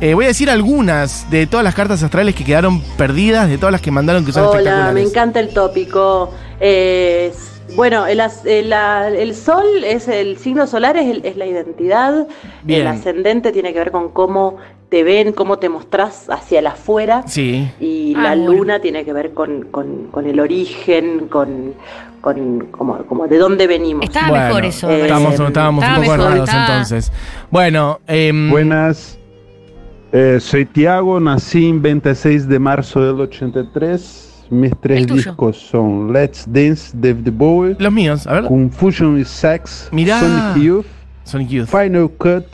Eh, voy a decir algunas de todas las cartas astrales que quedaron perdidas, de todas las que mandaron que son Hola, espectaculares. me encanta el tópico. Eh, bueno, el, sol es el signo solar, es, el- es la identidad. Bien. El ascendente tiene que ver con cómo te ven, cómo te mostrás hacia el afuera. Sí. Y Ah, la bueno. luna tiene que ver con, con- con el origen, con, con como, como de dónde venimos. Estaba Bueno, mejor eso. eh. Estábamos, estábamos Estaba un poco mejor, errados estaba- entonces. Bueno, em, Buenas. Eh, soy Tiago, nací en 26 de marzo del 83. Mis tres discos son Let's Dance, David Bowie, los míos, a ver. Confusion is Sex, Mirá. Sonic Youth, Sonic Youth, Final Cut,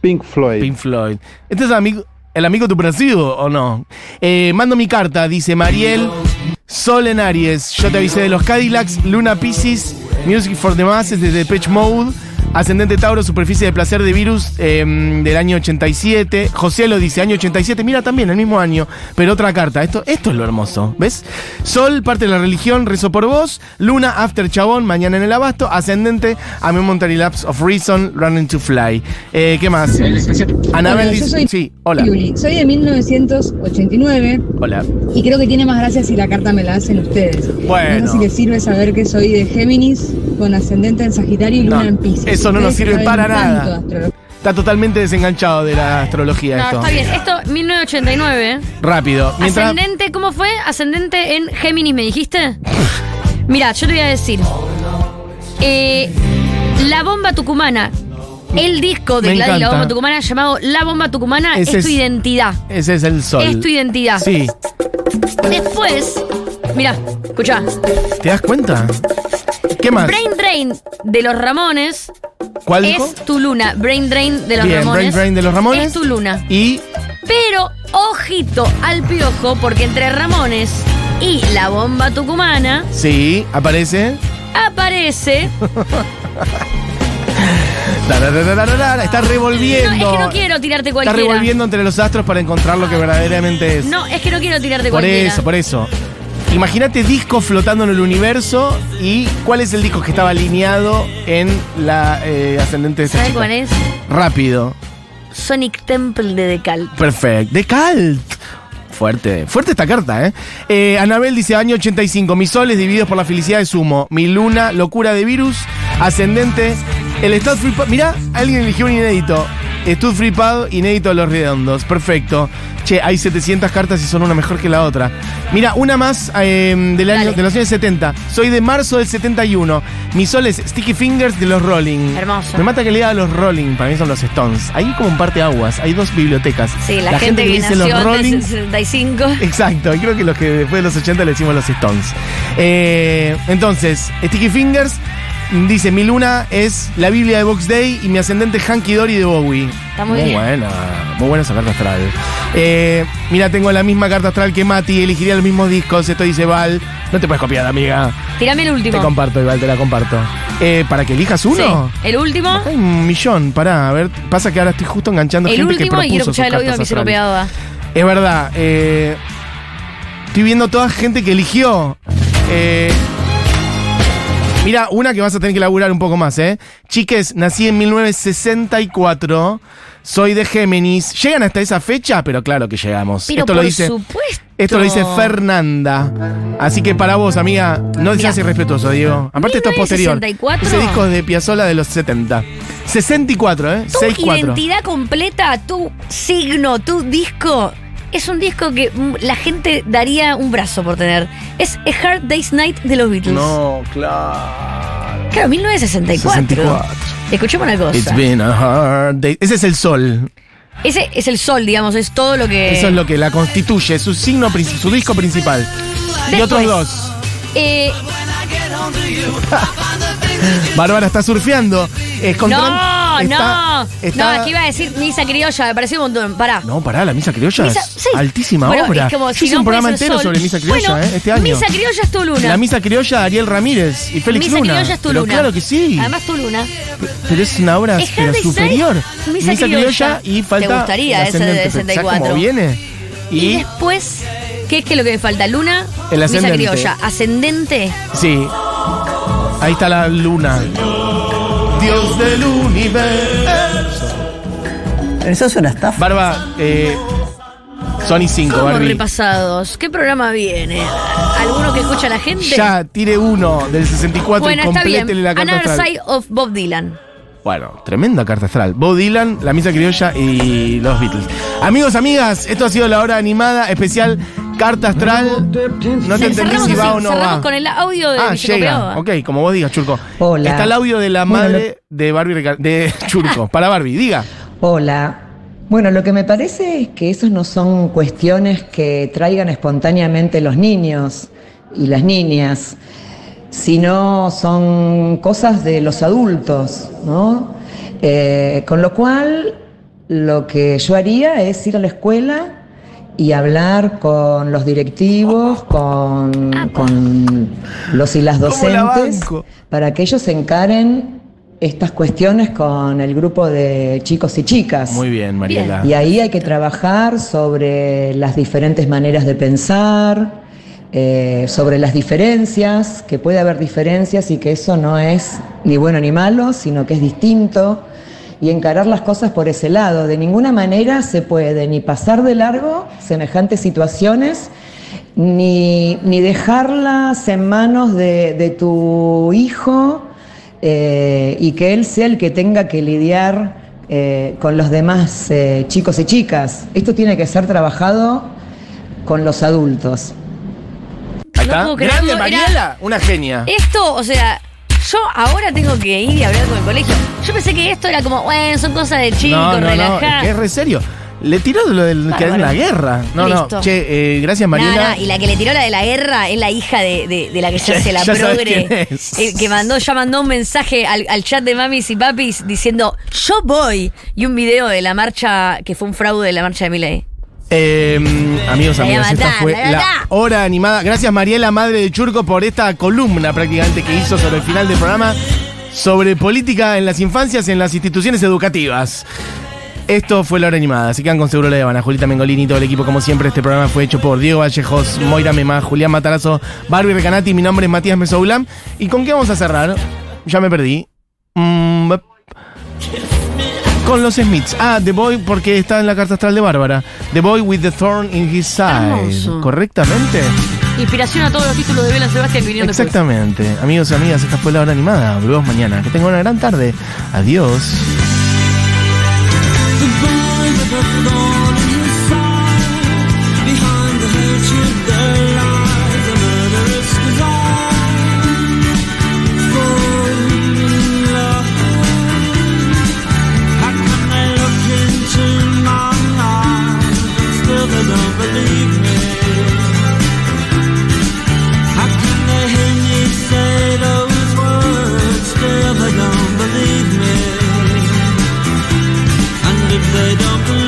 Pink Floyd. Pink Floyd. ¿Este es el amigo, el amigo tu parecido o no? Eh, mando mi carta, dice Mariel. Sol en Aries. Yo te avisé de los Cadillacs. Luna Pisces. Music for the Masses de Depeche Mode. Ascendente Tauro, superficie de placer de virus eh, del año 87. José lo dice, año 87. Mira, también el mismo año, pero otra carta. Esto, esto es lo hermoso, ¿ves? Sol, parte de la religión, rezo por vos. Luna, after chabón, mañana en el abasto. Ascendente, a Momentary Lapse of Reason, Running to Fly. Eh, ¿Qué más? Anabel dice. soy Sí, hola. Yuli. Soy de 1989 Hola. y creo que tiene más gracia si la carta me la hacen ustedes. Bueno. No sé si les sirve saber que soy de Géminis con ascendente en Sagitario y Luna No, en Pisces. eso no nos sirve para nada. Está totalmente desenganchado de la astrología No, esto. está bien. Esto, 1989. Rápido. Mientras, Ascendente, ¿cómo fue? Ascendente en Géminis, ¿me dijiste? Mira, yo te voy a decir. Eh, la bomba tucumana. El disco de Gladys La. Bomba Tucumana llamado La Bomba Tucumana Ese es tu identidad. ese es el sol. Es tu identidad. Sí. Después, mira, escucha. ¿Te das cuenta? ¿Qué más? Brain Drain de los Ramones ¿Cuál dijo? es tu luna. Brain Drain de los Bien, Ramones. Brain Drain de los Ramones. Es tu luna. Y Pero ojito al piojo, porque entre Ramones y la bomba tucumana sí, aparece. aparece. Está revolviendo. No, es que no quiero tirarte Está cualquiera. revolviendo entre los astros para encontrar lo que verdaderamente es. No, es que no quiero tirarte por cualquiera. eso, por eso. Imagínate discos flotando en el universo y cuál es el disco que estaba alineado en la eh, ascendente de esa ¿Sabes chica? cuál es? Rápido. Sonic Temple de Decal. Perfecto. De Calt. Fuerte, fuerte esta carta, ¿eh? eh Anabel dice, año 85, mis soles divididos por la felicidad de sumo, mi luna, locura de virus, ascendente, el Stud Free mirá, alguien eligió un inédito, Stud Free Pad, inédito de los redondos, perfecto. Che, hay 700 cartas y son una mejor que la otra. Mira, una más eh, del año, de los años 70, soy de marzo del 71, mis soles Sticky Fingers de los Rolling. Hermoso. Me mata que le diga a los Rolling, para mí son los Stones. Hay como un parteaguas, hay dos bibliotecas. Sí, la, gente, que, dice los Rolling. del 65. Exacto, y creo que los que después de los 80 le decimos los Stones. Eh, entonces, Sticky Fingers dice: Mi luna es la Biblia de Box Day y mi ascendente Hanky Dory de Bowie. Está muy bien. buena, muy buena esa carta astral. Eh, mira, tengo la misma carta astral que Mati, elegiría los mismos discos. Esto dice Val. No te puedes copiar, amiga. Tírame el Te último. comparto, Igual te la comparto. Eh, ¿Para que elijas uno? Sí. El último. Hay un millón, pará, a ver, pasa que ahora estoy justo enganchando El gente que último y quiero propuso sus escuchar el audio cartas mi astrales. peada. Es verdad. eh, estoy viendo toda gente que eligió. Eh, mira, una que vas a tener que laburar un poco más, ¿eh? Chiques, nací en 1964. Soy de Géminis. ¿Llegan hasta esa fecha? Pero claro que llegamos. Pero esto por lo dice. supuesto. Esto lo dice Fernanda. Así que para vos, amiga, no seas irrespetuoso, Diego. Aparte, esto es posterior. 1964. Ese disco de Piazzolla de los 70. 64, ¿eh? Tu 64. identidad completa, tu signo, tu disco, es un disco que mm, la gente daría un brazo por tener. Es A Hard Day's Night de los Beatles. No, claro. Claro, 1964. 64. Escuchemos una cosa. It's been a hard day. Ese es el sol. Ese es el sol, digamos, es todo lo que. Eso es lo que la constituye, su signo, su disco principal. y otros dos. Eh, Bárbara está surfeando. Es contra- no, está- no. está- No, es que iba a decir misa criolla, me pareció un montón. Pará. No, pará, la misa criolla Misa- es sí. altísima Bueno, obra. es como si hice no un programa entero sol. sobre misa criolla, Bueno, ¿eh? Este año. Misa criolla es tu luna. La misa criolla, Ariel Ramírez y Félix Misa Luna. criolla es tu Pero luna. claro que sí. Además tu luna. Pero es una obra Es pero superior. Misa criolla. y falta. Te gustaría ese de ascendente, pero ¿sabes 64? cómo viene? Y, Y, después, ¿qué es que lo que me falta? Luna, El misa criolla. Ascendente. sí. Ahí está la luna. Dios del universo. Eso es una estafa. Barba, eh, Sony 5, ¿Cómo Barbie. repasados? ¿Qué programa viene? ¿Alguno que escucha a la gente? Ya, tire uno del 64 bueno, y está bien. la carta Another astral. Side of Bob Dylan. Bueno, tremenda carta astral. Bob Dylan, La Misa Criolla y los Beatles. Amigos, amigas, esto ha sido la hora animada especial Carta Astral. No te entendí si va o no va. con el audio de Ah, llega. Ok, como vos digas, Churco. Hola. Está el audio de la Bueno, madre de Barbie de Churco. Para Barbie, diga. Hola. Bueno, lo que me parece es que esos no son cuestiones que traigan espontáneamente los niños y las niñas, sino son cosas de los adultos, ¿no? Eh, con lo cual, lo que yo haría es ir a la escuela y hablar con los directivos, con, con los y las ¿Cómo la docentes, para que ellos encaren estas cuestiones con el grupo de chicos y chicas. Muy bien, Mariela. Y ahí hay que trabajar sobre las diferentes maneras de pensar, eh, sobre las diferencias, que puede haber diferencias y que eso no es ni bueno ni malo, sino que es distinto, y encarar las cosas por ese lado. De ninguna manera se puede ni pasar de largo semejantes situaciones, ni, ni dejarlas en manos de, de tu hijo eh, y que él sea el que tenga que lidiar eh, con los demás eh, chicos y chicas. Esto tiene que ser trabajado con los adultos. Ahí está. puedo Grande era- Mariela, una genia. Esto, o sea, yo ahora tengo que ir y hablar con el colegio. Yo pensé que esto era como, bueno, son cosas de chicos, no, no, no, es que es re serio. Le tiró lo del que Bárbaro. la guerra. No, Listo. no. Che, eh, gracias, Mariela. No, no, y la que le tiró la de la guerra es la hija de, de- de la que se Ya- hace la progre. que mandó, ya mandó un mensaje al, al chat de mamis y papis diciendo, yo voy. Y un video de la marcha, que fue un fraude de la marcha de Miley. Eh, amigos, La voy a amigas, esta fue la hora animada. Gracias, Mariela, madre de Churco, por esta columna prácticamente que hizo sobre el final del programa sobre política en las infancias en las instituciones educativas. Esto fue la hora animada. Se quedan con seguro la de Julita Mengolini y todo el equipo. Como siempre, este programa fue hecho por Diego Vallejos, Moira Memá, Julián Matarazo, Barbie Recanati. Mi nombre es Matías Mesoulam. ¿Y con qué vamos a cerrar? Ya me perdí. Mm, con los Smiths. Ah, The Boy, porque está en la carta astral de Bárbara. The Boy with the Thorn in His Side. Hermoso. ¿Correctamente? Inspiración a todos los títulos de Bela Sebastián que vinieron después. Exactamente. Amigos y amigas, esta fue la hora animada. Volvemos mañana. Que tengan una gran tarde. Adiós. They don't believe